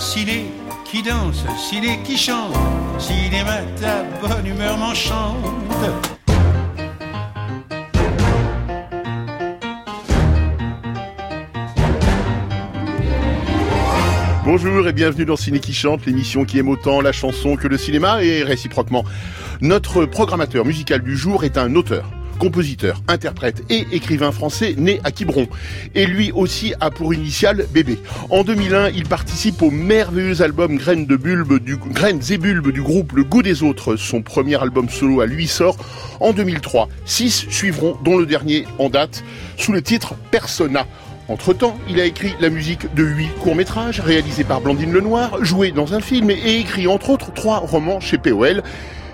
ciné qui danse, ciné qui chante, cinéma ta bonne humeur m'enchante. Bonjour et bienvenue dans Ciné qui chante, l'émission qui aime autant la chanson que le cinéma et réciproquement. Notre programmateur musical du jour est un auteur compositeur, interprète et écrivain français né à Quiberon. Et lui aussi a pour initiale bébé. En 2001, il participe au merveilleux album Graines de bulbe du, bulbes du groupe Le Goût des Autres. Son premier album solo à lui sort en 2003. Six suivront, dont le dernier en date, sous le titre Persona. Entre-temps, il a écrit la musique de huit courts-métrages réalisés par Blandine Lenoir, joué dans un film et écrit entre autres trois romans chez POL.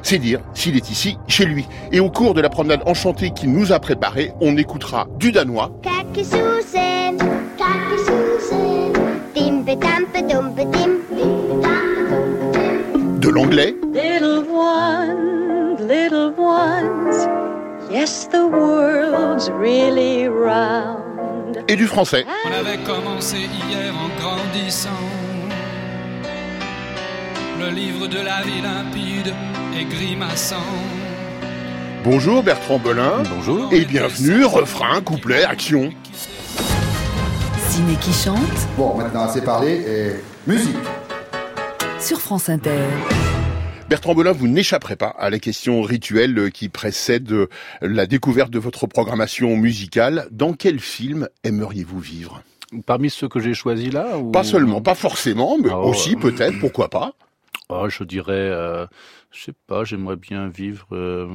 C'est dire s'il est ici, chez lui. Et au cours de la promenade enchantée qu'il nous a préparée, on écoutera du danois. De l'anglais. Et du français. On avait commencé hier en grandissant. Le livre de la vie limpide grimaçant. Bonjour Bertrand Belin. Bonjour. Et bienvenue, refrain, couplet, action. Ciné qui chante. Bon, maintenant assez parlé et musique. Sur France Inter. Bertrand Belin, vous n'échapperez pas à la question rituelle qui précède la découverte de votre programmation musicale. Dans quel film aimeriez-vous vivre? Parmi ceux que j'ai choisis là Pas seulement, pas forcément, mais ah, aussi peut-être, pourquoi pas Oh, je dirais, euh, je sais pas, j'aimerais bien vivre euh,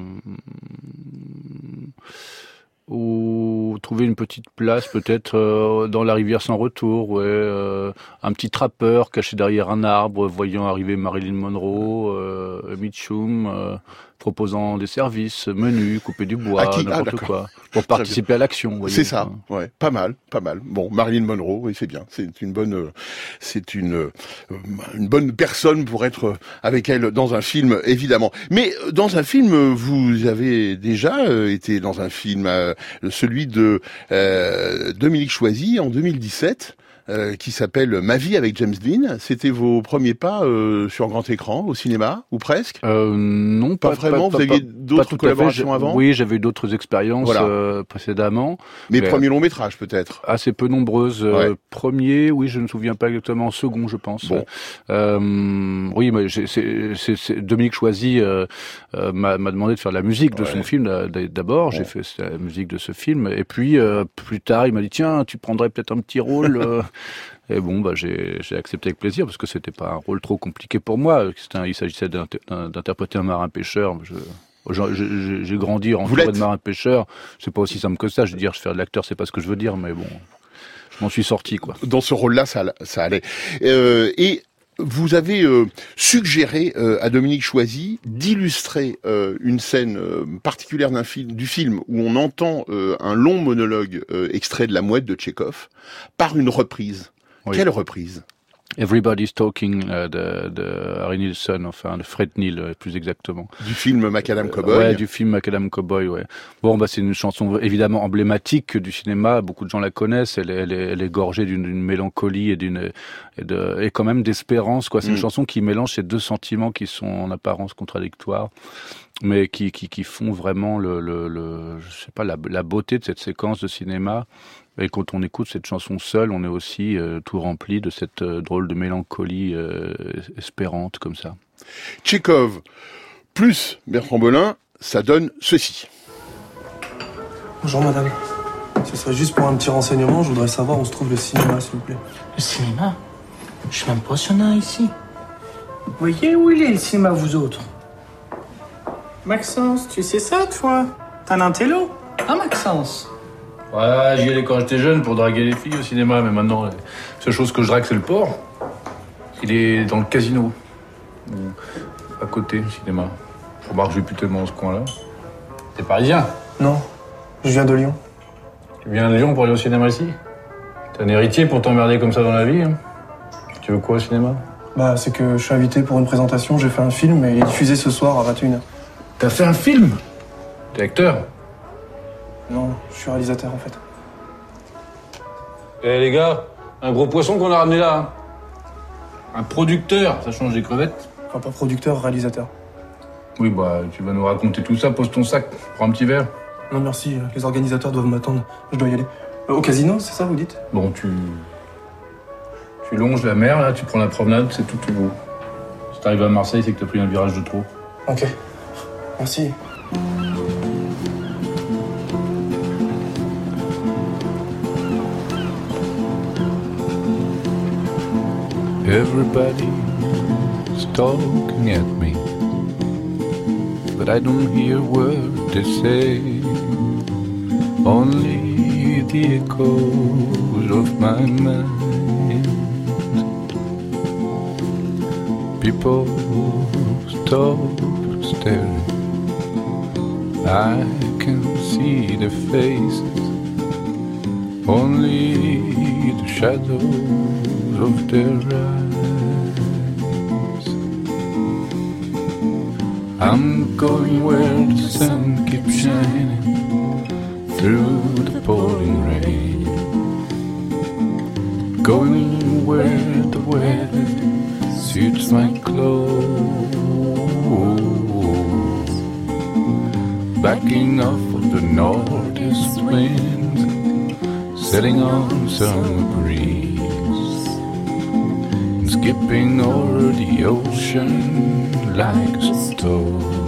ou trouver une petite place peut-être euh, dans la rivière sans retour, ouais, euh, un petit trappeur caché derrière un arbre, voyant arriver Marilyn Monroe, Mitchum, proposant des services, menus, couper du bois, ah, n'importe quoi, pour participer à l'action. C'est ça, ouais, pas mal, pas mal. Bon, Marilyn Monroe, oui, c'est bien, c'est une bonne, c'est une une bonne personne pour être avec elle dans un film, évidemment. Mais dans un film, vous avez déjà été dans un film, celui de Dominique Choisy en 2017. Euh, qui s'appelle Ma vie avec James Dean. C'était vos premiers pas euh, sur grand écran au cinéma ou presque? Euh, Non, pas, vraiment. Vous aviez d'autres collaborations avant? Oui, j'avais eu d'autres expériences euh, précédemment. Mais, premiers longs métrages peut-être? Assez peu nombreuses. Premier, oui, je ne me souviens pas exactement. Second, je pense. Bon. oui, mais Dominique Choisy m'a demandé de faire la musique de son film d'abord. J'ai fait la musique de ce film et puis plus tard, il m'a dit tiens, tu prendrais peut-être un petit rôle. Et bon, bah, j'ai accepté avec plaisir parce que c'était pas un rôle trop compliqué pour moi. il s'agissait d'interpréter un marin pêcheur. J'ai grandi en de marin pêcheur. C'est pas aussi simple que ça. Je veux dire, je faire de l'acteur, c'est pas ce que je veux dire, mais bon, je m'en suis sorti quoi. Dans ce rôle-là, ça, ça allait. Euh, et vous avez euh, suggéré euh, à Dominique Choisy d'illustrer euh, une scène particulière d'un film, du film où on entend un long monologue extrait de La Mouette de Tchekhov par une reprise. Quelle reprise? Everybody's Talking de, de Harry Nilsson, enfin de Fred Neil euh, plus exactement. Du film Macadam Cowboy. ouais, du film Macadam Cowboy. Ouais. Bon, bah c'est une chanson évidemment emblématique du cinéma. Beaucoup de gens la connaissent. Elle est, elle est, elle est gorgée d'une mélancolie et d'une et, de, et quand même d'espérance. Quoi, c'est une mm. chanson qui mélange ces deux sentiments qui sont en apparence contradictoires, mais qui qui, qui font vraiment le, le, le je sais pas la, la beauté de cette séquence de cinéma et quand on écoute cette chanson seule, on est aussi euh, tout rempli de cette euh, drôle de mélancolie euh, espérante comme ça. Tchékov plus Bertrand Belin, ça donne ceci. Bonjour madame. Ce serait juste pour un petit renseignement, je voudrais savoir où se trouve le cinéma, s'il vous plaît. Le cinéma? Je suis même pas ici. Vous voyez où il est le cinéma, vous autres? Maxence, tu sais ça, toi? T'as un intello? Ah, Maxence Ouais, j'y allais quand j'étais jeune pour draguer les filles au cinéma, mais maintenant, la seule chose que je drague, c'est le port. Il est dans le casino. À côté, le cinéma. Je remarque que je vais plus tellement dans ce coin-là. T'es parisien? Non, je viens de Lyon. Tu viens de Lyon pour aller au cinéma ici? T'es un héritier pour t'emmerder comme ça dans la vie hein? Tu veux quoi au cinéma? Bah, c'est que je suis invité pour une présentation, j'ai fait un film et il est diffusé ce soir à 21h. T'as fait un film? T'es acteur? Non, je suis réalisateur en fait. Eh les gars, un gros poisson qu'on a ramené là. Hein. Un producteur, ça change des crevettes. Enfin, pas producteur, réalisateur. Oui, bah, tu vas nous raconter tout ça, pose ton sac, prends un petit verre. Non, merci, les organisateurs doivent m'attendre. Je dois y aller. Euh, au casino, c'est ça, vous dites? Bon, tu. Tu longes la mer, là, tu prends la promenade, c'est tout tout beau. Si t'arrives à Marseille, c'est que t'as pris un virage de trop. Ok. Merci. Everybody's talking at me, but I don't hear word they say. Only the echoes of my mind. People stop staring. I can see their faces, only the shadows of their eyes. I'm going where the sun keeps shining through the pouring rain. Going where the weather suits my clothes. Backing off of the northeast wind, setting on summer breeze, skipping over the ocean like a stone.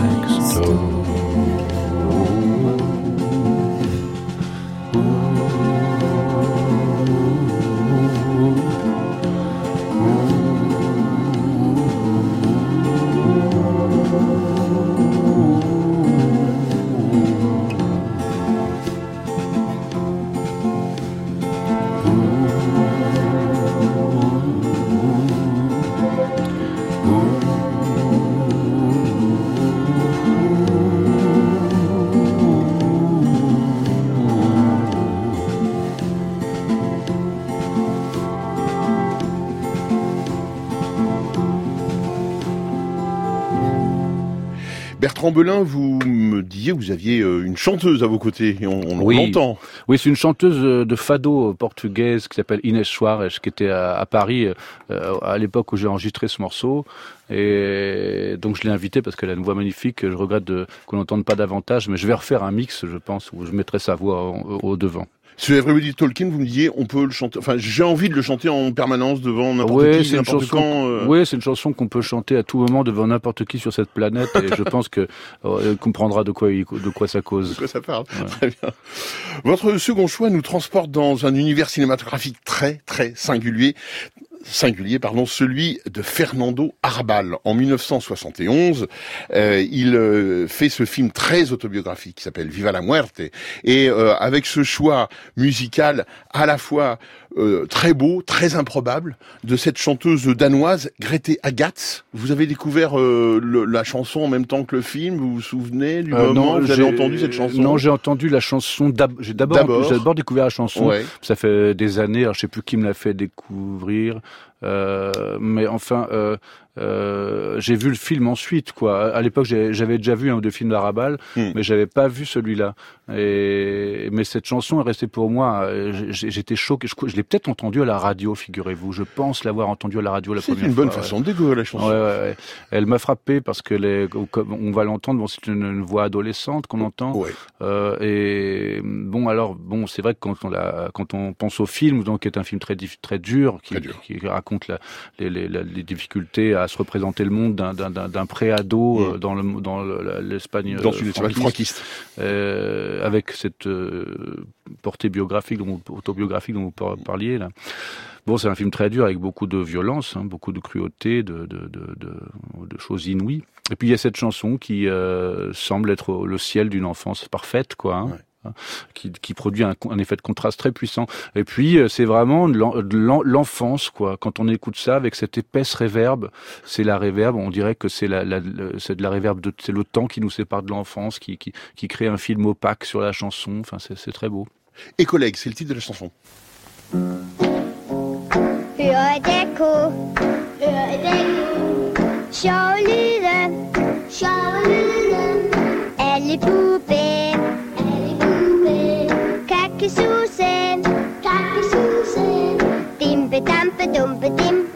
Ocean like Bertrand Belin, vous me disiez que vous aviez euh, une chanteuse à vos côtés, et on, on Oui. l'entend. Oui, c'est une chanteuse euh, de fado portugaise qui s'appelle Inès Soares, qui était à, à Paris euh, à l'époque où j'ai enregistré ce morceau. Et donc je l'ai invitée parce qu'elle a une voix magnifique. Je regrette qu'on n'entende pas davantage, mais je vais refaire un mix, je pense, où je mettrai sa voix au, au devant. Sur Everybody Talking, vous me disiez, on peut le chanter, enfin, j'ai envie de le chanter en permanence devant n'importe Ouais, qui, n'importe chanson. quand. euh. Ouais, c'est une chanson qu'on peut chanter à tout moment devant n'importe qui sur cette planète, et je pense que euh, comprendra de quoi il- de quoi ça cause. De quoi ça parle Très bien. Votre second choix nous transporte dans un univers cinématographique très très singulier, singulier pardon, celui de Fernando Arbal. En 1971, euh, il euh, fait ce film très autobiographique qui s'appelle Viva la Muerte et euh, avec ce choix musical à la fois euh, très beau, très improbable de cette chanteuse danoise Grete Agatz. Vous avez découvert euh, le- la chanson en même temps que le film, vous vous souvenez du Euh, moment où vous avez j'ai- entendu cette chanson? Non, j'ai entendu la chanson. j'ai d'abord découvert la chanson. Ouais. Ça fait des années. Alors, je sais plus qui me l'a fait découvrir. Mais enfin, euh, j'ai vu le film ensuite, quoi. À l'époque, j'avais déjà vu un ou deux films d'Arabal, hmm. mais j'avais pas vu celui-là. Et mais cette chanson est restée pour moi. J'étais choqué. Je, l'ai peut-être entendu à la radio, figurez-vous. Je pense l'avoir entendu à la radio la première fois. C'est une bonne façon de découvrir la chanson. Ouais, ouais, Elle m'a frappé parce que les, on va l'entendre. Bon, c'est une, voix adolescente qu'on entend. Euh, et bon, alors bon, c'est vrai que quand on la, quand on pense au film, donc qui est un film très très dur, qui, qui raconte la, les, les, les difficultés à se représenter le monde d'un pré-ado euh, dans le dans l'Espagne dans une Espagne franquiste, euh, avec cette euh, portée biographique, dont, autobiographique dont vous parliez là. Bon, c'est un film très dur avec beaucoup de violence, hein, beaucoup de cruauté, de, de, de, de, choses inouïes. Et puis il y a cette chanson qui semble être le ciel d'une enfance parfaite, quoi. Hein. Hein, qui, qui, produit un, un, effet de contraste très puissant. Et puis euh, c'est vraiment l'enfance, quoi. Quand on écoute ça avec cette épaisse réverbe, c'est la réverbe. On dirait que c'est la, la de la réverbe, c'est le temps qui nous sépare de l'enfance, qui, qui, qui, crée un film opaque sur la chanson. Enfin, c'est très beau. Et collègues, c'est le titre de la chanson. Elle est poupée Susan, frag Susan, dimpe, dampe, dumpe, dimpe.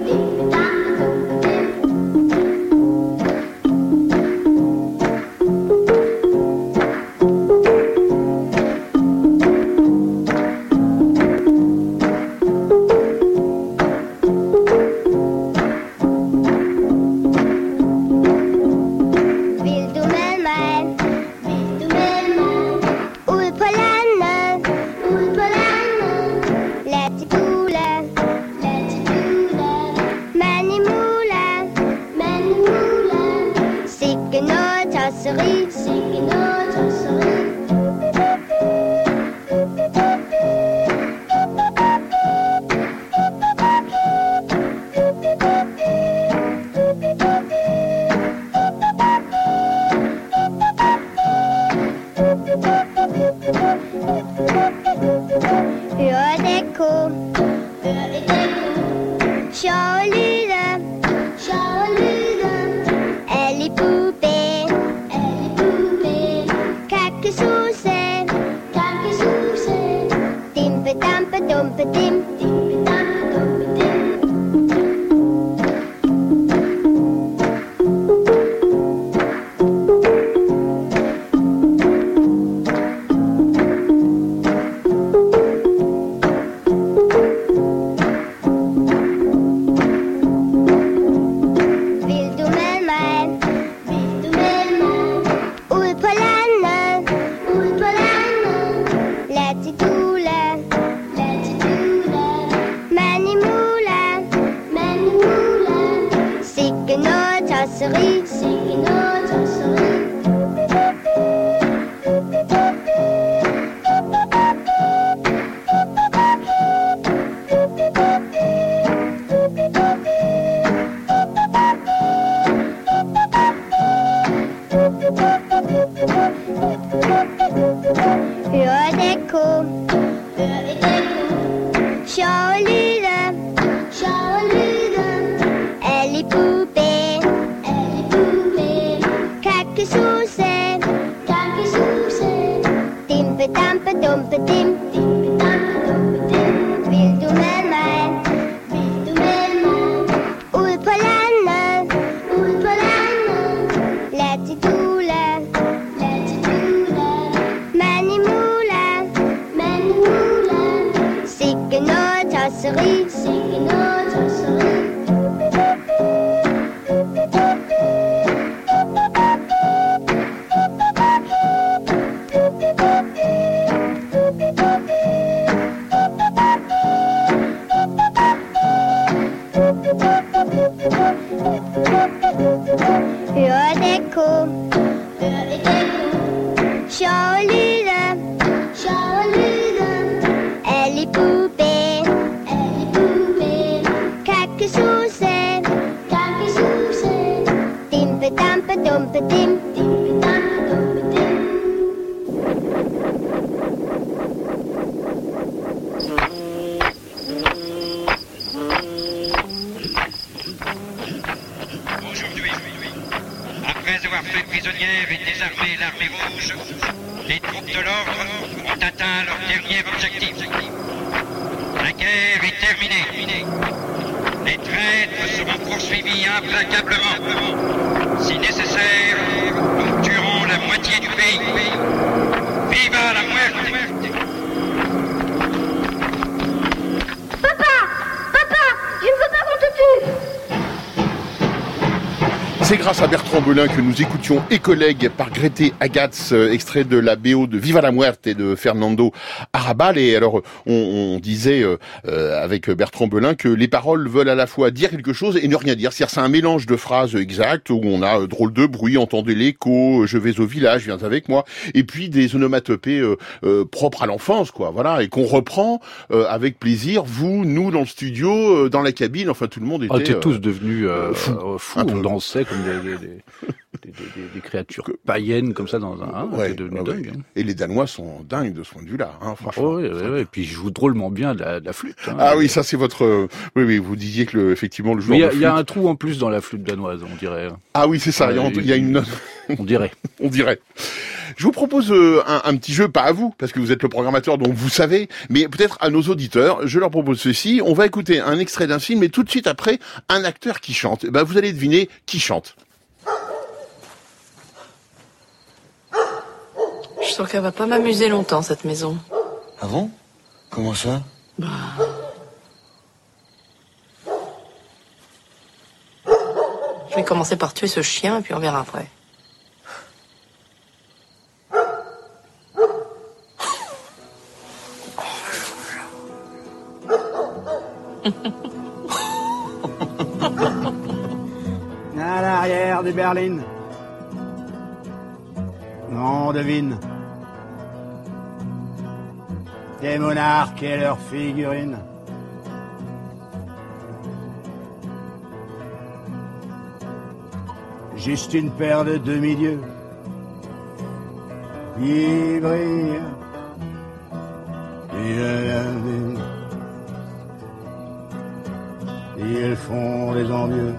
La guerre est terminée. Les traîtres seront poursuivis implacablement. Si nécessaire, nous tuerons la moitié du pays. Viva la muerte Papa Papa Je ne veux pas qu'on te tue C'est grâce à Bertrand Belin que nous écoutions Et collègues par Grete Agatz, euh, extrait de la BO de Viva la Muerte et de Fernando Arrabal. Et alors, on, on disait euh, euh, avec Bertrand Belin que les paroles veulent à la fois dire quelque chose et ne rien dire. C'est-à-dire, c'est un mélange de phrases exactes où on a euh, drôle de bruit, entendez l'écho, je vais au village, viens avec moi, et puis des onomatopées euh, propres à l'enfance, quoi. Voilà, et qu'on reprend euh, avec plaisir. Vous, nous, dans le studio, euh, dans la cabine, enfin tout le monde était. On était euh, tous devenus euh, fous. euh, fous, Un peu. On dansait comme des, des, des, des- des- des créatures païennes comme ça dans un. Hein, Ouais, dingues, ouais. hein. Et les Danois sont dingues de ce point de vue-là, hein, franchement. Oh, oui, oui, oui. Et puis ils jouent drôlement bien de la, de la flûte. hein. Ah oui, ça c'est votre. euh, Oui, oui, vous disiez que le, effectivement le joueur il y, a- y un trou en plus dans la flûte danoise, on dirait. Ah oui, c'est ça. il y a- y a une note. On dirait. On dirait. Je vous propose euh, un, un petit jeu, pas à vous, parce que vous êtes le programmateur, donc vous savez, mais peut-être à nos auditeurs. Je leur propose ceci. On va écouter un extrait d'un film, et tout de suite après, un acteur qui chante. Eh Ben, vous allez deviner qui chante. Je sens qu'elle va pas m'amuser longtemps, cette maison. Ah bon? Comment ça? Bah. Je vais commencer par tuer ce chien et puis on verra après. À l'arrière des berlines. On devine. Des monarques et leurs figurines. Juste une paire de demi-dieux qui brillent. Ils, font des envieux.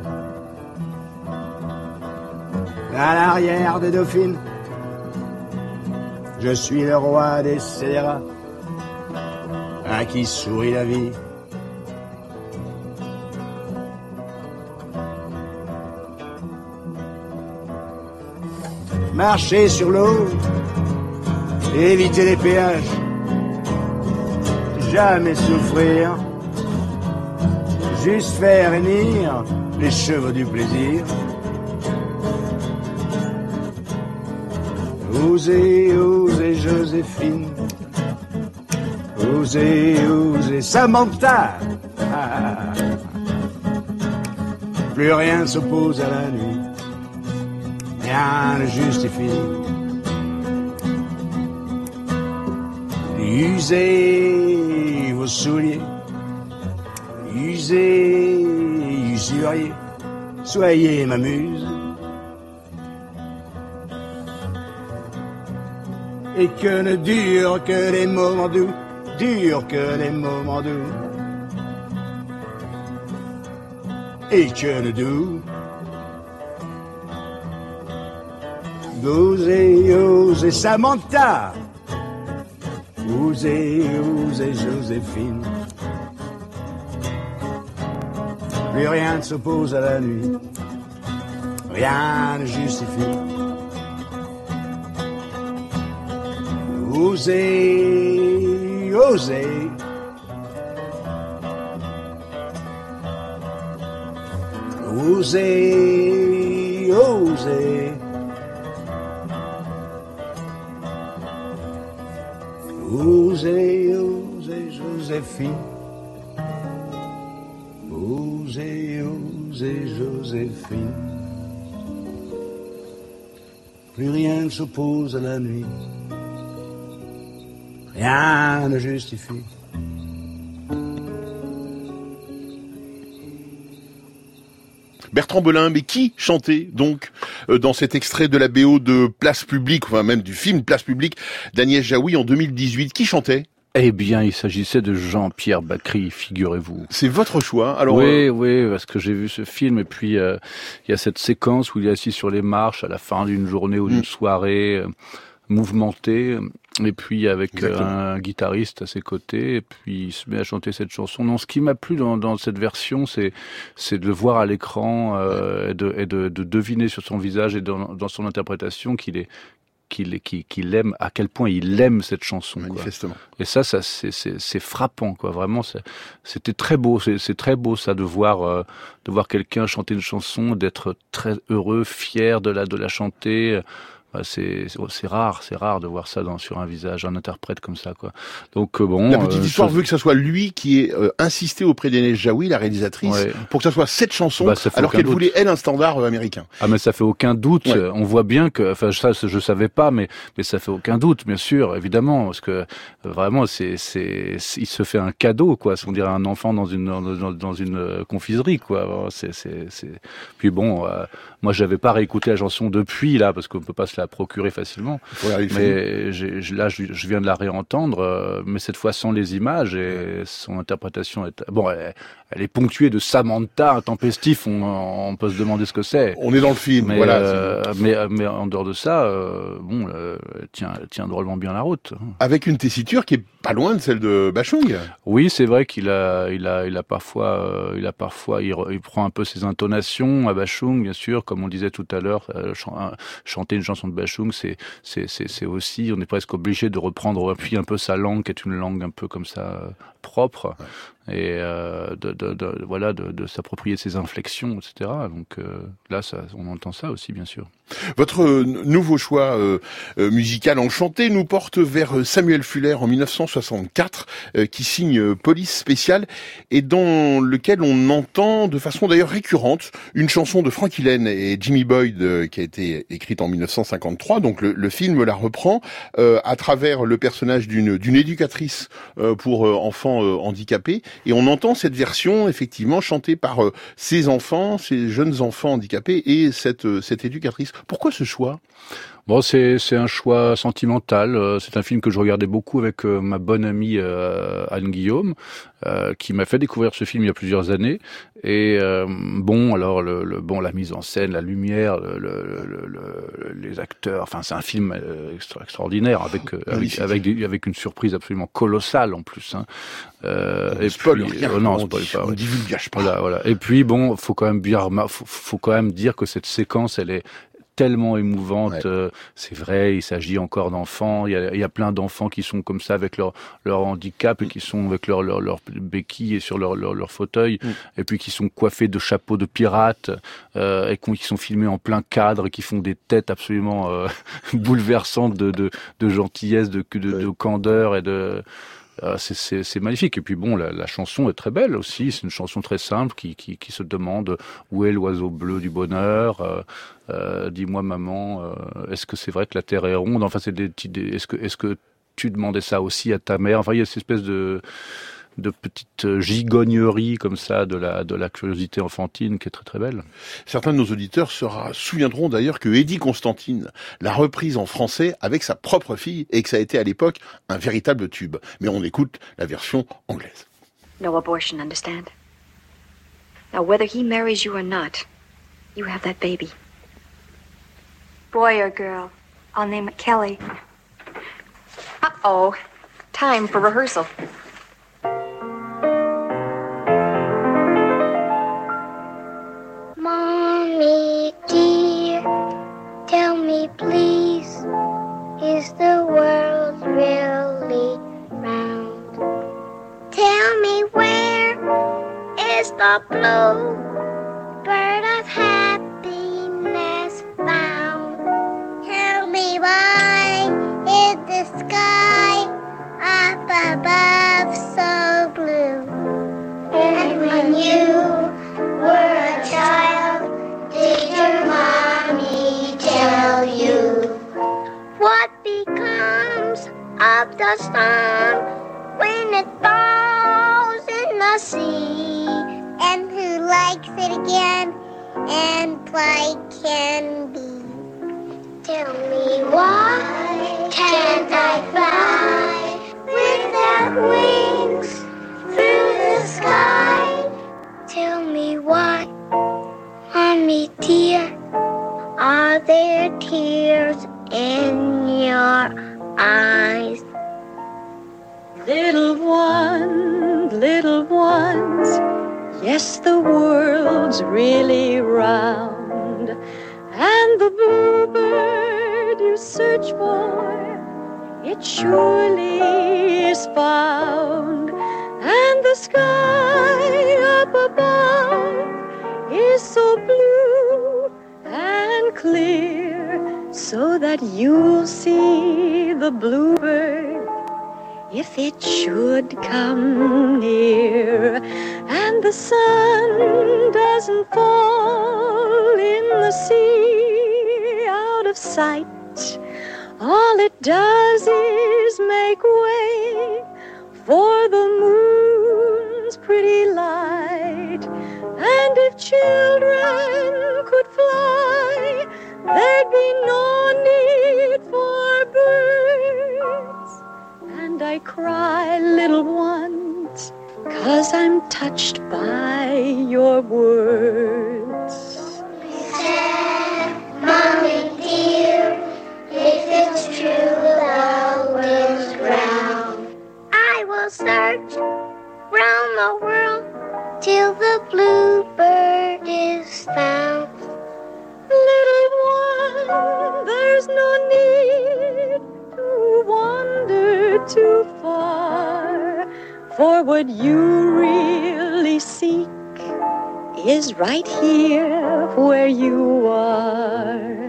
À l'arrière des dauphines, je suis le roi des scélérats, qui sourit la vie. Marcher sur l'eau, éviter les péages, jamais souffrir, juste faire hennir les chevaux du plaisir. Osez, osez Joséphine. Osez, osez Samantha. Plus rien s'oppose à la nuit. Rien ne justifie. Usez vos souliers. Usez, usurier. Soyez ma muse. et que ne durent que les moments doux, durent que les moments doux. Et que ne doux. Osez, osez Samantha, osez Joséphine. Plus rien ne s'oppose à la nuit, rien ne justifie. Osez, osez. Osez, osez. Osez, osez, Joséphine. Osez, osez, Joséphine. Plus rien ne s'oppose à la nuit. Rien ne justifie. Bertrand Belin, mais qui chantait donc euh, dans cet extrait de la BO de Place Publique, enfin même du film Place Publique d'Agnès Jaoui en 2018 Qui chantait? Eh bien, il s'agissait de Jean-Pierre Bacry, figurez-vous. C'est votre choix. Alors, oui, euh, oui, parce que j'ai vu ce film et puis euh, il y a cette séquence où il est assis sur les marches à la fin d'une journée ou d'une Mm. soirée euh, mouvementée et puis avec un guitariste à ses côtés, et puis il se met à chanter cette chanson. Non, ce qui m'a plu dans, dans cette version, c'est c'est de le voir à l'écran euh, et, de, et de, de, deviner sur son visage et dans, dans son interprétation qu'il est qu'il qu'il aime, à quel point il aime cette chanson. Manifestement. Quoi. Et ça, ça c'est frappant, quoi. Vraiment, c'était très beau. C'est très beau ça de voir euh, de voir quelqu'un chanter une chanson, d'être très heureux, fier de la de la chanter. Bah, c'est c'est rare, c'est rare de voir ça dans, sur un visage, un interprète comme ça, quoi. Donc euh, bon. La petite euh, histoire veut que ça soit lui qui ait euh, insisté auprès d'Enel Jaoui, la réalisatrice, pour que ça soit cette chanson, bah, alors qu'elle voulait elle un standard américain. Ah mais ça fait aucun doute. On voit bien que, enfin ça je savais pas, mais mais ça fait aucun doute, bien sûr, évidemment, parce que vraiment c'est c'est il se fait un cadeau, quoi. On dirait un enfant dans une dans, dans une confiserie, quoi. C'est c'est c'est. Puis bon, moi j'avais pas réécouté la chanson depuis là, parce qu'on peut pas se la procurer facilement. Mais là, je, viens de la réentendre, euh, mais cette fois sans les images et son interprétation est bon. Elle, est ponctuée de Samantha, intempestif. On, on peut se demander ce que c'est. On est dans le film, mais, voilà. Euh, mais, mais en dehors de ça, euh, bon, tient, tient drôlement bien la route. Avec une tessiture qui est pas loin de celle de Bachung. Oui, c'est vrai qu'il a, il a, il a parfois, il a parfois, il, prend un peu ses intonations à Bachung, bien sûr, comme on disait tout à l'heure, chanter une chanson de Bachung, c'est c'est aussi, on est presque obligé de reprendre puis un peu sa langue, qui est une langue un peu comme ça propre et euh, de, de, de, voilà de, de s'approprier ses inflexions, etc. Donc euh, là, ça, on entend ça aussi, bien sûr. Votre nouveau choix euh, euh, musical enchanté nous porte vers Samuel Fuller en 1964, euh, qui signe Police spéciale et dans lequel on entend de façon d'ailleurs récurrente une chanson de Frank Hillen et Jimmy Boyd qui a été écrite en 1953. Donc le, le film la reprend à travers le personnage d'une éducatrice pour enfants handicapés et on entend cette version effectivement chantée par ces enfants, ces jeunes enfants handicapés et cette cette éducatrice. Pourquoi ce choix? Bon, c'est c'est un choix sentimental. Euh, c'est un film que je regardais beaucoup avec euh, ma bonne amie euh, Anne Guillaume, qui m'a fait découvrir ce film il y a plusieurs années. Et bon, alors le, le, bon la mise en scène, la lumière, le, le, les acteurs. Enfin, c'est un film extraordinaire avec avec avec, avec, une surprise absolument colossale en plus. Hein. et spoil puis, rien, non, spoil pas. On pas. Voilà, voilà. Et puis bon, faut quand même bien, faut, faut quand même dire que cette séquence, elle est tellement émouvante. Euh, c'est vrai, il s'agit encore d'enfants. Il y a, il y a plein d'enfants qui sont comme ça avec leur, leur handicap et qui sont avec leur, leur, leur béquille et sur leur, leur, leur fauteuil mm. et puis qui sont coiffés de chapeaux de pirates euh, et qui sont filmés en plein cadre et qui font des têtes absolument euh, bouleversantes de, de, de gentillesse, de, de, de candeur et de c'est magnifique. Et puis bon, la, chanson est très belle aussi. C'est une chanson très simple qui, qui, se demande où est l'oiseau bleu du bonheur. Euh, euh, Dis-moi maman, euh, est-ce que c'est vrai que la terre est ronde? Enfin, c'est des, des est-ce que est-ce que tu demandais ça aussi à ta mère? Enfin, il y a cette espèce de de petites gigogneries comme ça de la, de la curiosité enfantine qui est très très belle. Certains de nos auditeurs se souviendront d'ailleurs que Eddie Constantine l'a reprise en français avec sa propre fille et que ça a été à l'époque un véritable tube. Mais on écoute la version anglaise. No abortion, understand? Now, whether he marries you or not, you have that baby. Boy or girl? I'll name it Kelly. Uh-oh. Time for rehearsal. The blue bird of happiness found. Tell me why is the sky up above so blue? And when you were a child, did your mommy tell you what becomes of the sun when it falls in the sea? Likes it again and like can be. Tell me why can't I fly without wings through the sky? Tell me why, mommy dear, are there tears in your eyes? Little ones, little ones, yes, the world's really round. And the bluebird you search for, it surely is found. And the sky up above is so blue and clear, so that you'll see the bluebird if it should come near and the sun doesn't fall in the sea out of sight. All it does is make way for the moon's pretty light. And if children could fly there'd be no need for birds. And I cry, little ones, cause I'm touched by your words. Mommy dear, if it's true the world's round, I will search round the world till the bluebird is found. Little one, there's no need to wander too far, for what you really seek is right here where you are.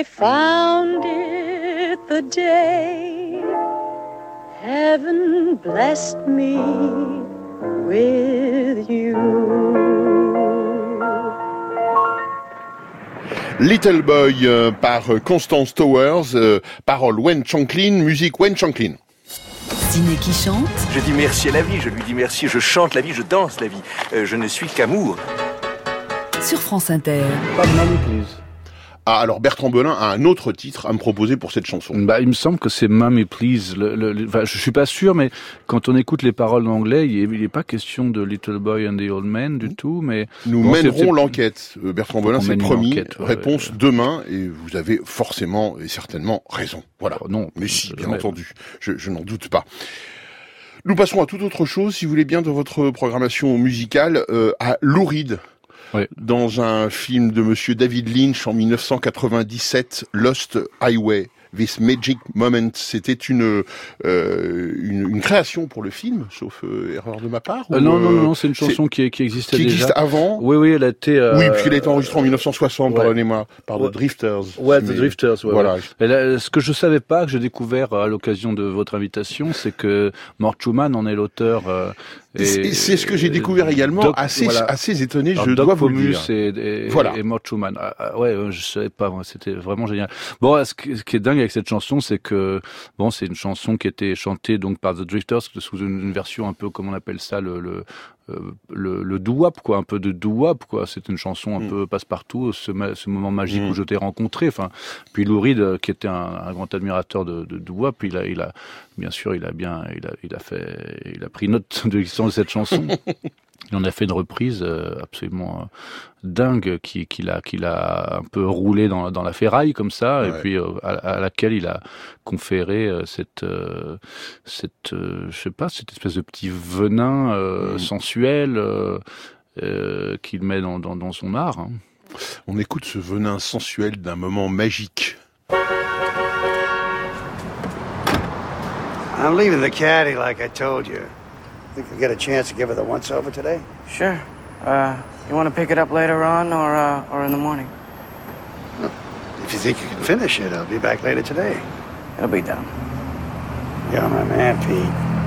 I found it the day heaven blessed me with you. Little Boy euh, par Constance Towers, euh, parole Wen Chanklin, musique Wen Chanklin. Ciné qui chante. Je dis merci à la vie, je lui dis merci, je chante la vie, je danse la vie. Euh, je ne suis qu'amour. Sur France Inter. Pas de Ah, alors Bertrand Belin a un autre titre à me proposer pour cette chanson. Bah, il me semble que c'est Mommy Please. Le, le, le- enfin, je suis pas sûr, mais quand on écoute les paroles en anglais, il n'est pas question de Little Boy and the Old Man du tout, mais Nous Bon, c'est- mènerons c'est- l'enquête. Euh, Bertrand Belin une promis. ouais, Réponse demain, et vous avez forcément et certainement raison. Voilà. Oh, non, Mais si, bien entendu. Je, je n'en doute pas. Nous passons à toute autre chose, si vous voulez bien, dans votre programmation musicale, euh, à Louride. Dans un film de monsieur David Lynch en 1997, Lost Highway. This Magic Moment, c'était une, euh, une une création pour le film, sauf euh, erreur de ma part. Euh, ou, non, non, non, c'est une chanson qui, qui existait qui déjà. existe avant Oui, oui, elle a été. Oui, puisqu'il a été enregistré en 1960, ouais. pardonnez-moi, par Ouais. The Drifters. Ouais, The Drifters. Ouais, voilà. là, ce que je savais pas, que j'ai découvert à l'occasion de votre invitation, c'est que Mort Schumann en est l'auteur. c'est- ce que j'ai découvert également, Doc- assez- voilà. assez étonné, Alors, je Doc dois vous le dire. Et, et, Voilà. et Mort Schumann. Ah, ah, ouais, je savais pas, c'était vraiment génial. Bon, ce qui est dingue avec cette chanson, c'est que bon, c'est une chanson qui était chantée donc par The Drifters sous une, une version un peu comme on appelle ça le, le euh, le, le doo-wop, quoi, un peu de doo-wop, quoi. C'est une chanson un Mm. peu passe-partout, ce, moment magique Mm. où je t'ai rencontré. Enfin, puis Lou Reed, euh, qui était un, un grand admirateur de, de doo-wop, il a, il a, bien sûr, il a bien, il a, il a fait, il a pris note de l'existence de cette chanson. Il en a fait une reprise euh, absolument euh, dingue qui, qu'il a, qu'il a un peu roulé dans, dans la ferraille comme ça, et puis euh, à, à laquelle il a conféré euh, cette, euh, cette, je sais pas, cette espèce de petit venin euh, Mm. sensuel qu'il met dans, dans, dans son art. hein. On écoute ce venin sensuel d'un moment magique. I'm leaving the caddy like I told you. Think you'll get a chance to give her the once over today? Sure. Uh, you want to pick it up later on or, uh, or in the morning? If you think you can finish it, I'll be back later today. It'll be done. You're my man, Pete.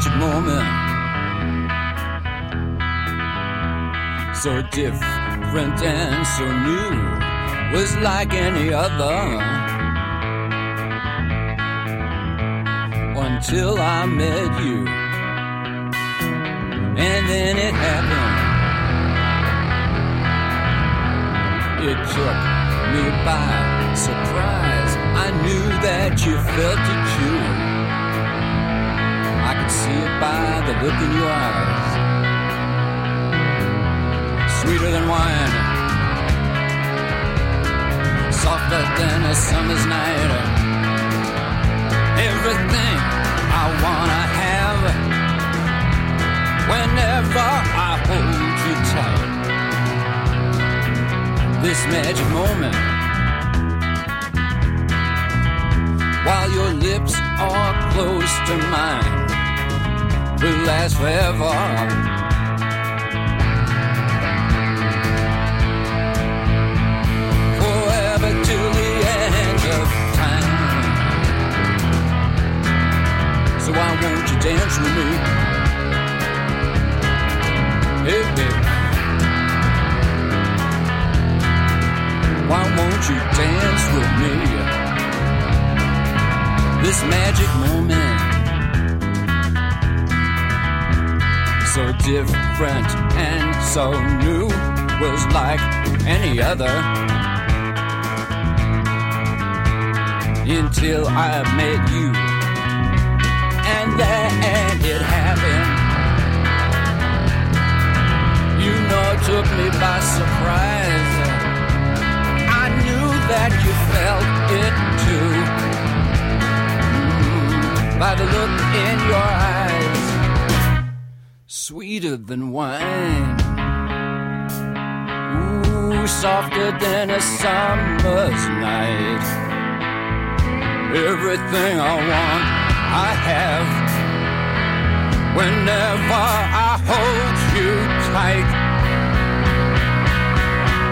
Magic moment. So different and so new was like any other. Until I met you, and then it happened. It took me by surprise. I knew that you felt it too. By the look in your eyes. Sweeter than wine, softer than a summer's night. Everything I wanna have whenever I hold you tight. This magic moment while your lips are close to mine will last forever. Forever till the end of time. So why won't you dance with me? Hey, baby. Why won't you dance with me? This magic moment. So different and so new was like any other. Until I met you. And then it happened. You know, it took me by surprise. I knew that you felt it too. Mm, by the look in your eyes, sweeter than wine. Ooh, softer than a summer's night. Everything I want, I have. Whenever I hold you tight,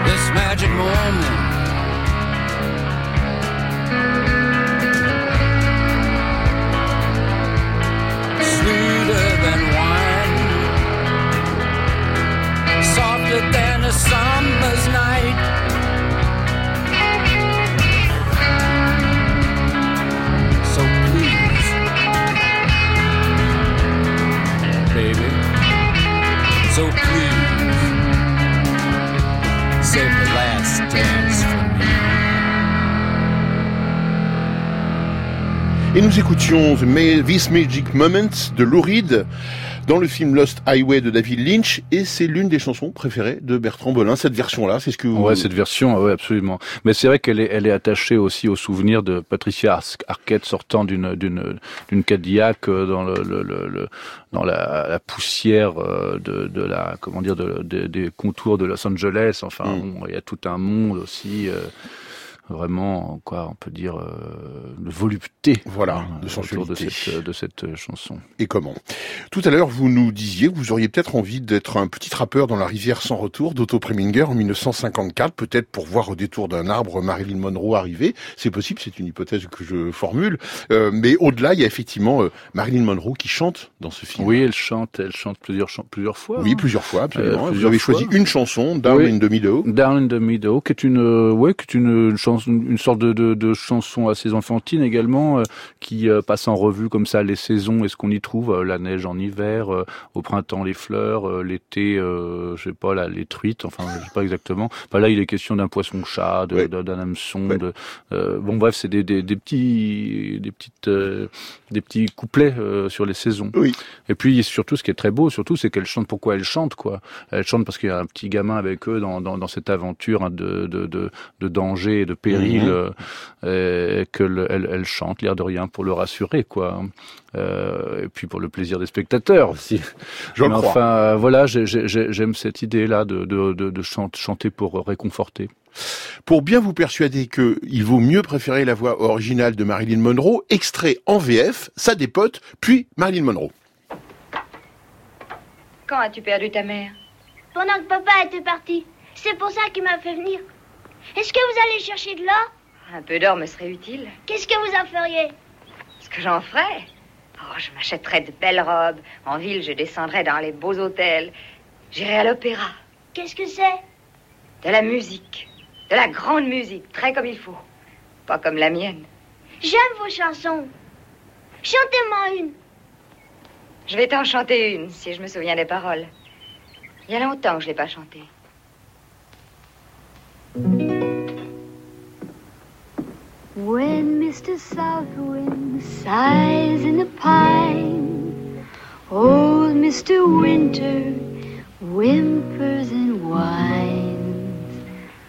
this magic moment. Et nous écoutions The This Magic Moment de Lou Reed dans le film Lost Highway de David Lynch et c'est l'une des chansons préférées de Bertrand Belin. Cette version-là, c'est ce que vous... Ouais, cette version, ouais, absolument. Mais c'est vrai qu'elle est, elle est attachée aussi au souvenir de Patricia Ar- Arquette sortant d'une d'une d'une Cadillac euh, dans le, le, le- le- dans la, la poussière euh, de, de la comment dire de, de- des contours de Los Angeles. Enfin, bon, il y a tout un monde aussi. euh, Vraiment, quoi, on peut dire, euh, de volupté. Voilà, hein, de autour de sensualité. cette, de cette euh, chanson. Et comment? Tout à l'heure, vous nous disiez que vous auriez peut-être envie d'être un petit trappeur dans la rivière sans retour d'Otto Preminger en 1954, peut-être pour voir au détour d'un arbre Marilyn Monroe arriver. C'est possible, c'est une hypothèse que je formule. Euh, mais au-delà, il y a effectivement euh, Marilyn Monroe qui chante dans ce film. Oui, elle chante, elle chante plusieurs, plusieurs fois. Oui, hein. plusieurs fois, absolument. Euh, vous avez fois. choisi une chanson, Down Oui. in the Meadow. Down in the Meadow, qui est une, euh, ouais, qui est une, une chanson, une sorte de, de, de chanson assez enfantine également, euh, qui euh, passe en revue comme ça les saisons et ce qu'on y trouve, euh, la neige en hiver, au printemps les fleurs, l'été, je sais pas là, les truites, enfin je sais pas exactement. Enfin, là il est question d'un poisson-chat, d'un hameçon, de, bon bref c'est des, des, des petits, des petites, des petits couplets sur les saisons. Oui. Et puis surtout, ce qui est très beau, surtout, c'est qu'elle chante. Pourquoi elle chante, quoi? Elle chante parce qu'il y a un petit gamin avec eux dans, dans, dans cette aventure hein, de, de, de, de danger et de péril, Mhm. euh, et que le- elle, elle chante l'air de rien pour le rassurer, quoi. Euh, et puis pour le plaisir des spectateurs aussi. Je Mais crois. Enfin, euh, voilà, j'ai- j'ai- j'ai- j'aime cette idée-là de, de, de, de chan- chanter pour réconforter. Pour bien vous persuader que il vaut mieux préférer la voix originale de Marilyn Monroe, extrait en VF, ça dépote, puis Marilyn Monroe. Quand as-tu perdu ta mère? Pendant que papa était parti. C'est pour ça qu'il m'a fait venir. Est-ce que vous allez chercher de l'or Un peu d'or me serait utile. Qu'est-ce que vous en feriez Ce que j'en ferais Oh, je m'achèterais de belles robes. En ville, je descendrais dans les beaux hôtels. J'irais à l'opéra. Qu'est-ce que c'est De la musique. De la grande musique, très comme il faut. Pas comme la mienne. J'aime vos chansons. Chantez-moi une. Je vais t'en chanter une, si je me souviens des paroles. Il y a longtemps que je l'ai pas chantée. When Mr. Southwind sighs in the pine, old Mr. Winter whimpers and whines.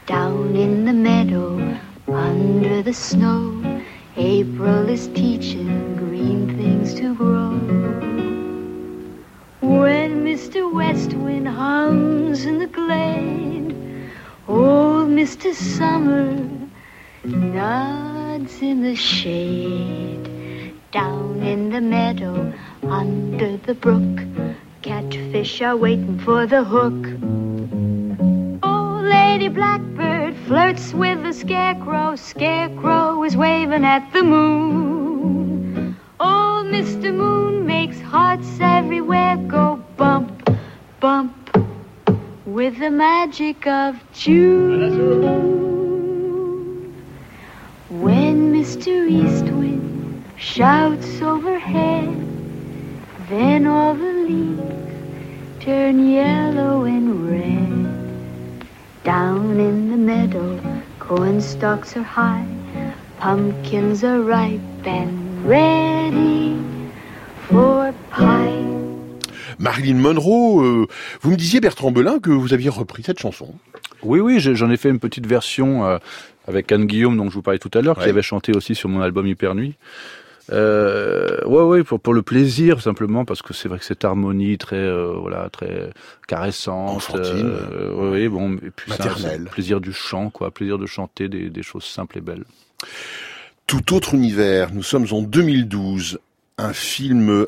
Down in the meadow, under the snow, April is teaching green things to grow. When Mr. West Wind hums in the glade, old Mr. Summer nods in the shade. Down in the meadow, under the brook, catfish are waiting for the hook. Oh, Lady Blackbird flirts with the scarecrow. Scarecrow is waving at the moon. Old Mr. Moon makes hearts everywhere go bump, bump with the magic of June. Mr. Eastwind shouts overhead, then all the leaves turn yellow and red. Down in the meadow, corn stalks are high, pumpkins are ripe and ready for pie. Marilyn Monroe, euh, vous me disiez Bertrand Belin que vous aviez repris cette chanson. Oui, oui, j'en ai fait une petite version euh, avec Anne Guillaume, dont je vous parlais tout à l'heure, qui avait chanté aussi sur mon album Hyper Nuit. Euh, ouais, ouais, pour, pour le plaisir simplement, parce que c'est vrai que cette harmonie très, euh, voilà, très caressante, Enfantine. euh, ouais, bon, et puis Maternelle. plaisir du chant, quoi, plaisir de chanter des, des choses simples et belles. Tout autre univers, nous sommes en 2012, un film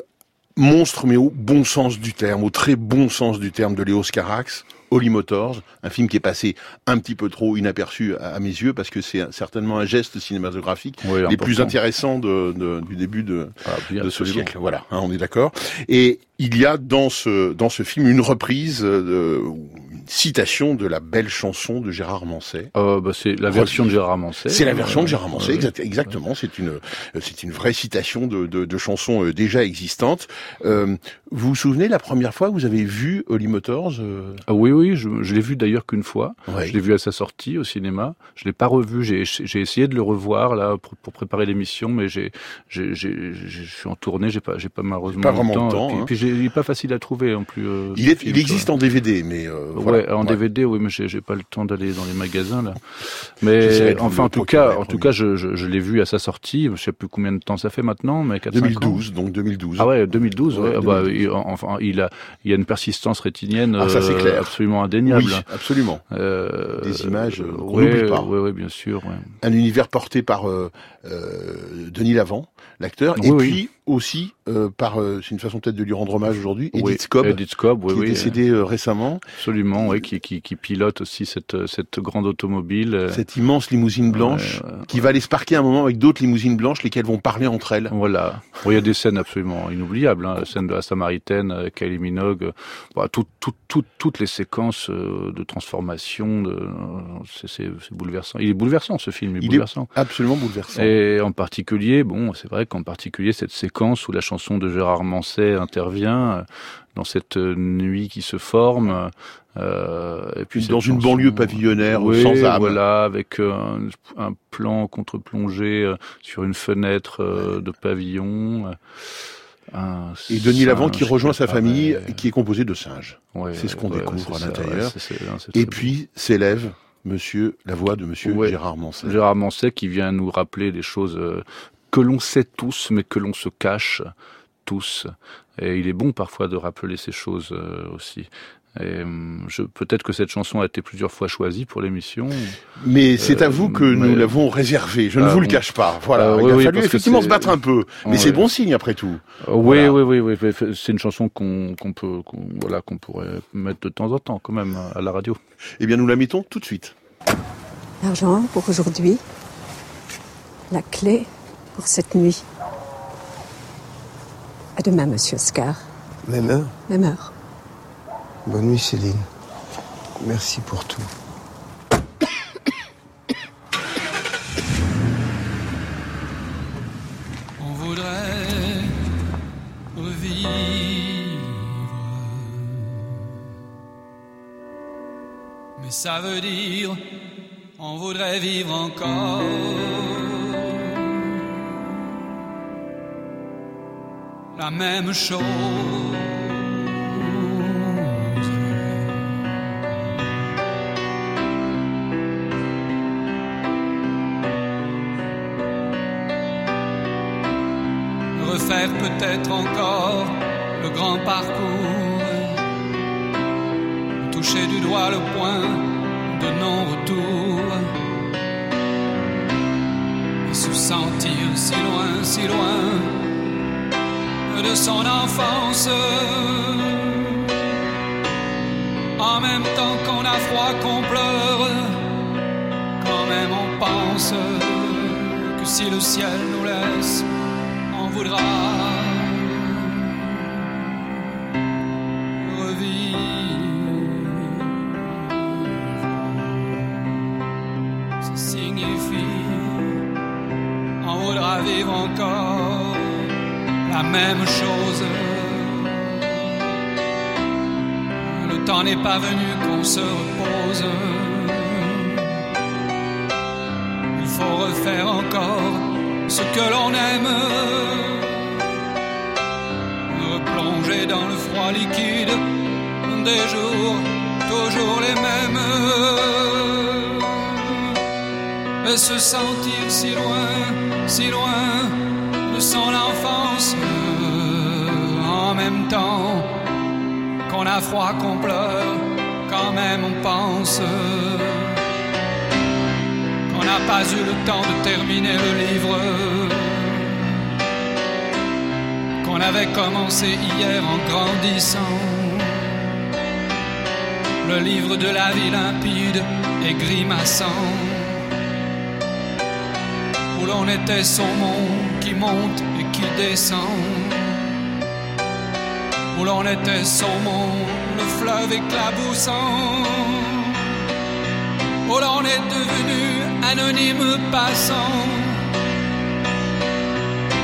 monstre mais au bon sens du terme, au très bon sens du terme de Léos Carax, Holly Motors, un film qui est passé un petit peu trop inaperçu à, à mes yeux parce que c'est certainement un geste cinématographique Oui, les important. plus intéressants de, de- du début de, Ah, de ce siècle. Voilà, hein, on est d'accord. Et il y a dans ce dans ce film une reprise, euh, de, une citation de la belle chanson de Gérard Manset. Euh, bah, c'est la version de Gérard Manset. C'est la version de Gérard Manset, exact- exactement. C'est une, c'est une vraie citation de, de, de chansons euh, déjà existantes. Euh, vous vous souvenez la première fois que vous avez vu Holly Motors euh? Ah oui, oui, je, je l'ai vu d'ailleurs qu'une fois. Ouais. Je l'ai vu à sa sortie au cinéma. Je l'ai pas revu. J'ai, j'ai essayé de le revoir là pour, pour préparer l'émission, mais j'ai, je suis en tournée. J'ai pas, j'ai pas malheureusement Pas le vraiment le temps, Puis, hein. puis j'ai- il est pas facile à trouver en plus. euh, Il, est, film, il existe quoi. en DVD, mais euh, voilà. Ouais, en Ouais. DVD, oui, mais j'ai, pas le temps d'aller dans les magasins là. Mais enfin, en tout cas, en tout cas, je, je, je l'ai vu à sa sortie. Je sais plus combien de temps ça fait maintenant, mais 4 2012, donc 2012. Ah ouais, 2012. Ouais, ouais. Ah bah, 2012. il, enfin, il a, il y a une persistance rétinienne Ah, ça, c'est euh, clair. absolument indéniable. Oui, absolument. Euh, Des images qu'on n'oublie pas. Ouais, bien sûr. Ouais. Un univers porté par euh, euh, Denis Lavant, l'acteur, et Oui, puis aussi euh, par, euh, c'est une façon peut-être de lui rendre hommage aujourd'hui, Oui, Edith oui, qui est décédée euh, récemment. Absolument, oui, qui, qui, qui pilote aussi cette, cette grande automobile. Cette immense limousine blanche qui va aller se parquer un moment avec d'autres limousines blanches, lesquelles vont parler entre elles. Voilà. Il y a des scènes absolument inoubliables. Hein. La scène de la Samaritaine, Kylie Minogue, bah, tout, tout, tout- toutes les séquences de transformation, de, c'est, bouleversant. Il est bouleversant ce film, il est Il est bouleversant. absolument bouleversant. Et en particulier, bon, c'est vrai qu'en particulier cette séquence où la chanson de Gérard Manset intervient euh, dans cette euh, nuit qui se forme. Euh, et puis Dans une chanson- banlieue pavillonnaire Oui, sans âme. voilà, avec un, un plan contre-plongé sur une fenêtre de pavillon. un Et Denis Lavant qui rejoint sa famille, qui est composé de singes. Ouais, c'est ce qu'on ouais, découvre à c'est l'intérieur. ouais, c'est- c'est- c'est Et puis s'élève Monsieur, la voix de Monsieur. Gérard Manset. Gérard Manset qui vient nous rappeler des choses que l'on sait tous, mais que l'on se cache tous. Et il est bon parfois de rappeler ces choses euh, aussi. Et, hum, je, peut-être que cette chanson a été plusieurs fois choisie pour l'émission. Mais c'est à Euh, vous que mais- nous l'avons réservé. Je ne Ah vous le cache pas. Voilà. Euh, Il oui, a oui, fallu effectivement se battre un peu. Mais Ouais. c'est bon signe après tout. Oui, Voilà. oui, oui, oui, oui, c'est une chanson qu'on qu'on peut, qu'on- voilà, qu'on pourrait mettre de temps en temps quand même à la radio. Eh bien, nous la mettons tout de suite. L'argent pour aujourd'hui, la clé pour cette nuit. À demain, monsieur Scar. Même heure Même heure. Bonne nuit, Céline. Merci pour tout. On voudrait revivre. Mais ça veut dire, on voudrait vivre encore. La même chose. refaire peut-être encore le grand parcours, toucher du doigt le point de non-retour, et se sentir si loin, si loin de son enfance. En même temps qu'on a froid, qu'on pleure, quand même on pense que si le ciel nous laisse on voudra revivre. Ça signifie on voudra vivre encore même chose. Le temps n'est pas venu qu'on se repose. Il faut refaire encore ce que l'on aime. Replonger dans le froid liquide des jours toujours les mêmes. Et se sentir si loin, si loin son enfance. En même temps qu'on a froid, qu'on pleure, quand même on pense on n'a pas eu le temps de terminer le livre qu'on avait commencé hier en grandissant. Le livre de la vie limpide et grimaçant, où l'on était son monde qui monte et qui descend, où l'on était son monde, le fleuve éclaboussant. Où l'on est devenu anonyme passant,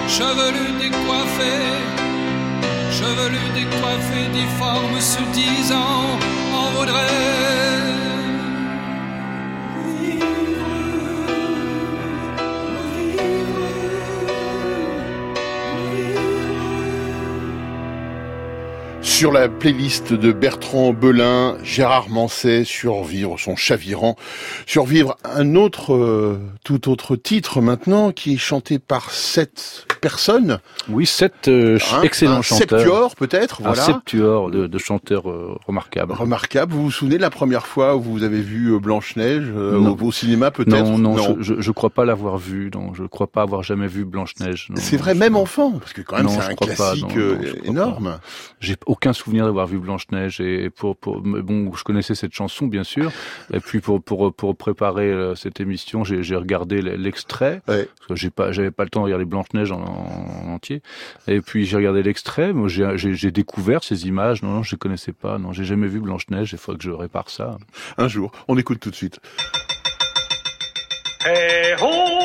chevelu décoiffé, chevelu décoiffé, difforme se disant, on voudrait. Sur la playlist de Bertrand Belin, Gérard Manset, Survivre, son chavirant. Survivre, un autre, euh, tout autre titre maintenant, qui est chanté par sept personnes. Oui, sept euh, Hein, excellents un chanteurs. septuor, peut-être, voilà. Un septuor de, de chanteurs euh, remarquables. Remarquable. Vous vous souvenez de la première fois où vous avez vu euh, Blanche-Neige euh, au, au cinéma, peut-être? Non, non, Je, je, je crois pas l'avoir vu. Non, je crois pas avoir jamais vu Blanche-Neige. non, C'est non, vrai, même enfant, parce que quand même Non, c'est un pas, classique non, euh, non, énorme. J'ai aucun souvenir d'avoir vu Blanche-Neige et pour, bon, je connaissais cette chanson bien sûr. Et puis pour pour pour préparer euh, cette émission, j'ai regardé l'extrait parce que j'ai pas j'avais pas le temps de regarder Blanche-Neige en, en entier. Et puis j'ai regardé l'extrait, j'ai découvert ces images. Non non, je les connaissais pas. Non, j'ai jamais vu Blanche-Neige. Il faut que je répare ça. Un jour, on écoute tout de suite. Hey ho!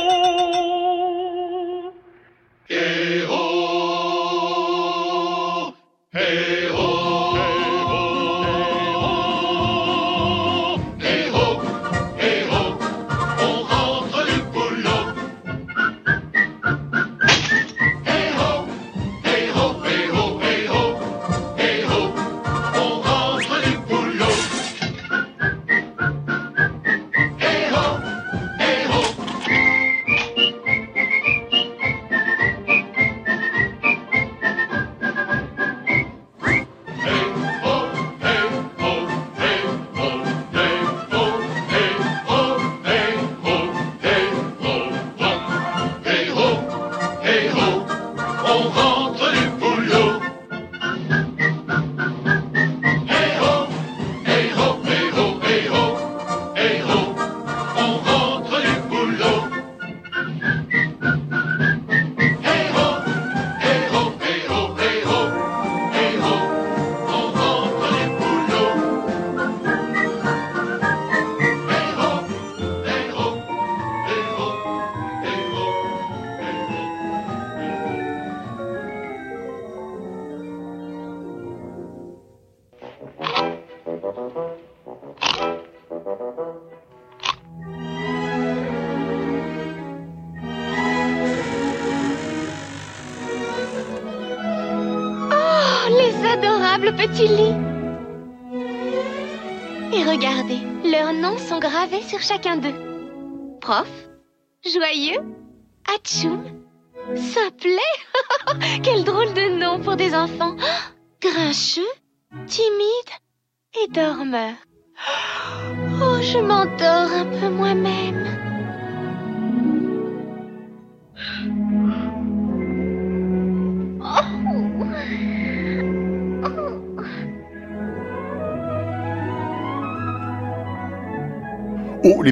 Sur chacun d'eux.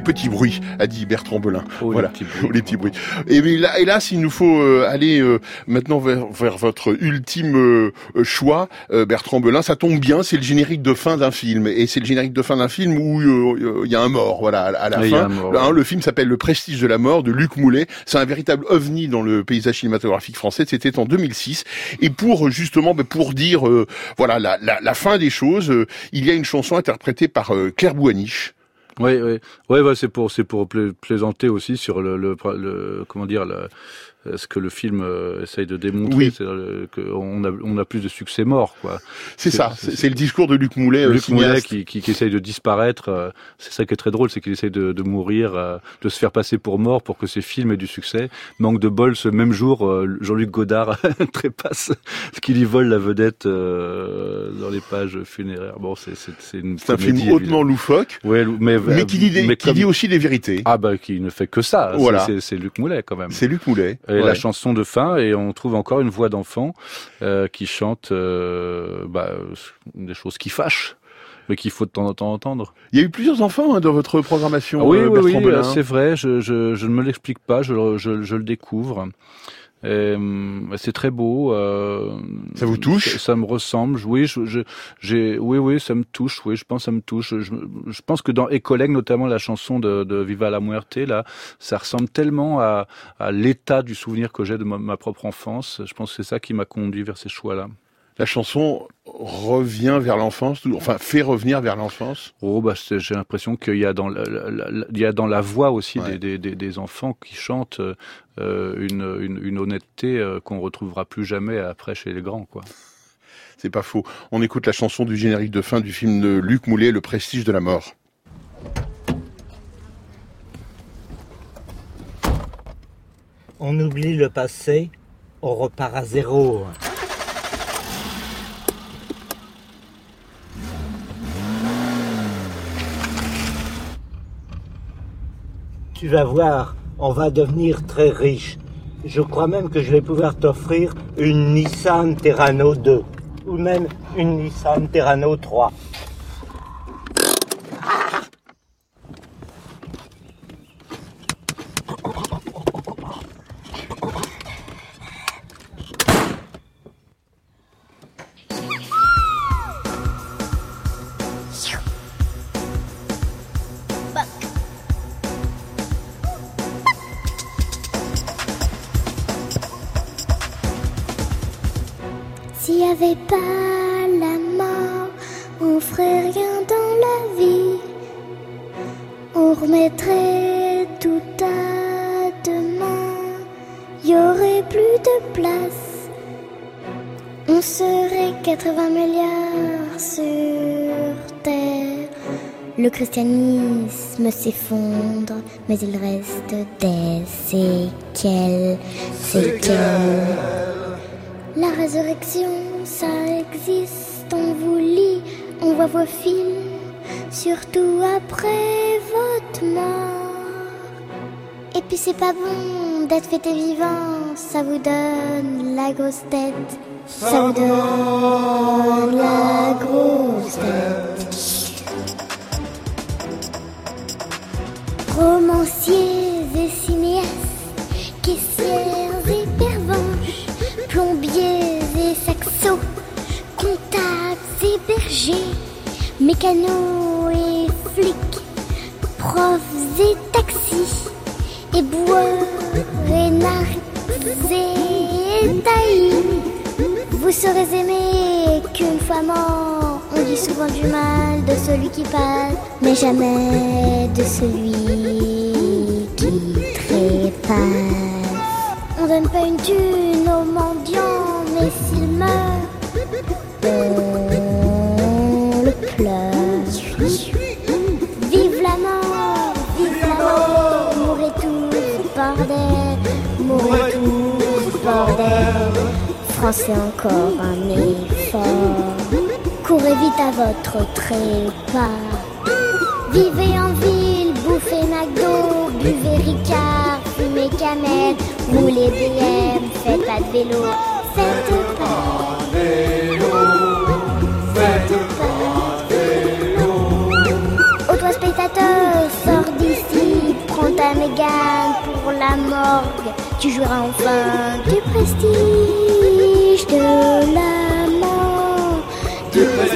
Petits bruits, a dit Bertrand Belin. voilà, les petits bruits. Oh, les petits bruits. Et là, hélas, il nous faut euh, aller euh, maintenant vers, vers, votre ultime euh, choix, Bertrand Belin. Ça tombe bien, c'est le générique de fin d'un film, et c'est le générique de fin d'un film où il y a un mort, voilà, à, la fin. Le film s'appelle Le Prestige de la mort de Luc Moulet. C'est un véritable ovni dans le paysage cinématographique français. C'était en 2006. Et pour justement, ben, pour dire, voilà, la, la, la, fin des choses, il y a une chanson interprétée par Claire Bouaniche. Oui, oui, ouais, ouais, c'est pour, c'est pour plaisanter aussi sur le, le, le comment dire, le, ce que le film euh, essaye de démontrer, c'est qu'on a, on a plus de succès mort, quoi. C'est ça, c'est le discours de Luc Moulet, Luc Moulet qui, qui, qui, essaye de disparaître. Euh, c'est ça qui est très drôle, c'est qu'il essaye de, de mourir, de se faire passer pour mort pour que ses films aient du succès. Manque de bol, ce même jour, Jean-Luc Godard trépasse, qu'il y vole la vedette dans les pages funéraires. Bon, c'est c'est une un film hautement loufoque, ouais, mais, mais qui dit, mais qui dit aussi des vérités. Ah bah qui ne fait que ça. Voilà. C'est Luc Moulet quand même. C'est Luc Moulet et la chanson de fin, et on trouve encore une voix d'enfant euh, qui chante euh, bah, des choses qui fâchent mais qu'il faut de temps en temps entendre. Il y a eu plusieurs enfants hein, dans votre programmation. Ah oui, euh, oui, oui c'est vrai. Je, je, je, ne me l'explique pas, je le découvre. Euh, c'est très beau. Euh, ça vous touche? ça, me ressemble. Oui, je, j'ai, oui, oui, ça me touche. Oui, je pense, ça me touche. Je, je pense que dans Et collègues, notamment la chanson de, de, Viva la Muerte, là, ça ressemble tellement à, à l'état du souvenir que j'ai de ma, propre enfance. Je pense que c'est ça qui m'a conduit vers ces choix-là la chanson revient vers l'enfance, enfin fait revenir vers l'enfance. Oh bah j'ai l'impression qu'il y a dans la, il y a dans la voix aussi des, des, des, enfants qui chantent euh, une, une, une, honnêteté euh, qu'on retrouvera plus jamais après chez les grands quoi. C'est pas faux. On écoute la chanson du générique de fin du film de Luc Moulet, Le Prestige de la mort. On oublie le passé, on repart à zéro. Tu vas voir, on va devenir très riche. Je crois même que je vais pouvoir t'offrir une Nissan Terrano 2 ou même une Nissan Terrano 3. Mais il reste des séquelles, séquelles. La résurrection, ça existe, on vous lit, on voit vos films, surtout après votre mort. Et puis c'est pas bon d'être fêté vivant, ça vous donne la grosse tête, ça vous donne la grosse tête. Romanciers et cinéastes, caissières et pervenches, plombiers et saxos, comptables et bergers, mécanos et flics, profs et taxis, et boueurs et et taillis. Vous serez aimé qu'une fois mort. On dit souvent du mal de celui qui parle, mais jamais de celui qui trépasse. On donne pas une thune aux mendiants, mais s'il meurt, on le pleure. Vive la mort, vive la mort, mourrez tous, bordel, mourrez tous, bordel. Français encore un effort, courez vite à votre trépas. Vivez en ville, bouffez McDo, buvez Ricard, fumez Camel, roulez BM, faites pas de vélo, faites pas de vélo, faites pas vélo. Ô toi spectateur, sors d'ici, prends ta mégane pour la morgue, tu joueras enfin du prestige de la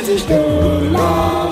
du prestige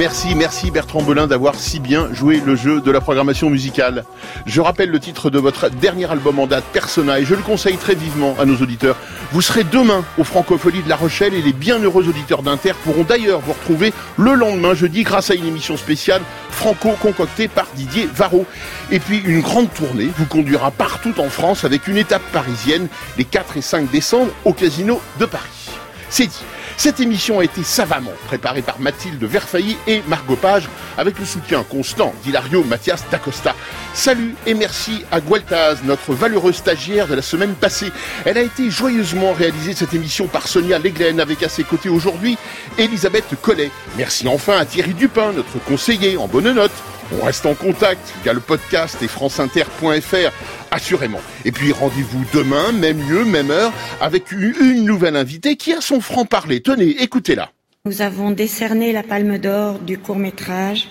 Merci, merci Bertrand Belin d'avoir si bien joué le jeu de la programmation musicale. Je rappelle le titre de votre dernier album en date, Persona, et je le conseille très vivement à nos auditeurs. Vous serez demain aux Francopholies de La Rochelle et les bienheureux auditeurs d'Inter pourront d'ailleurs vous retrouver le lendemain, jeudi, grâce à une émission spéciale franco concoctée par Didier Varro. Et puis une grande tournée vous conduira partout en France avec une étape parisienne les 4 et 5 décembre au Casino de Paris. C'est dit. Cette émission a été savamment préparée par Mathilde Verfailly et Margot Page avec le soutien constant d'Hilario Mathias d'Acosta. Salut et merci à Gualtaz, notre valeureuse stagiaire de la semaine passée. Elle a été joyeusement réalisée cette émission par Sonia Leglen avec à ses côtés aujourd'hui Elisabeth Collet. Merci enfin à Thierry Dupin, notre conseiller en bonne note. On reste en contact via le podcast et franceinter.fr, assurément. Et puis rendez-vous demain, même lieu, même heure, avec une, une nouvelle invitée qui a son franc-parler. Tenez, écoutez-la. Nous avons décerné la Palme d'Or du court-métrage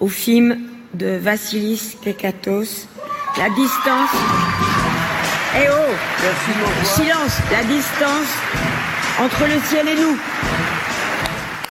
au film de Vassilis Kekatos, La distance. Eh oh Silence La distance entre le ciel et nous.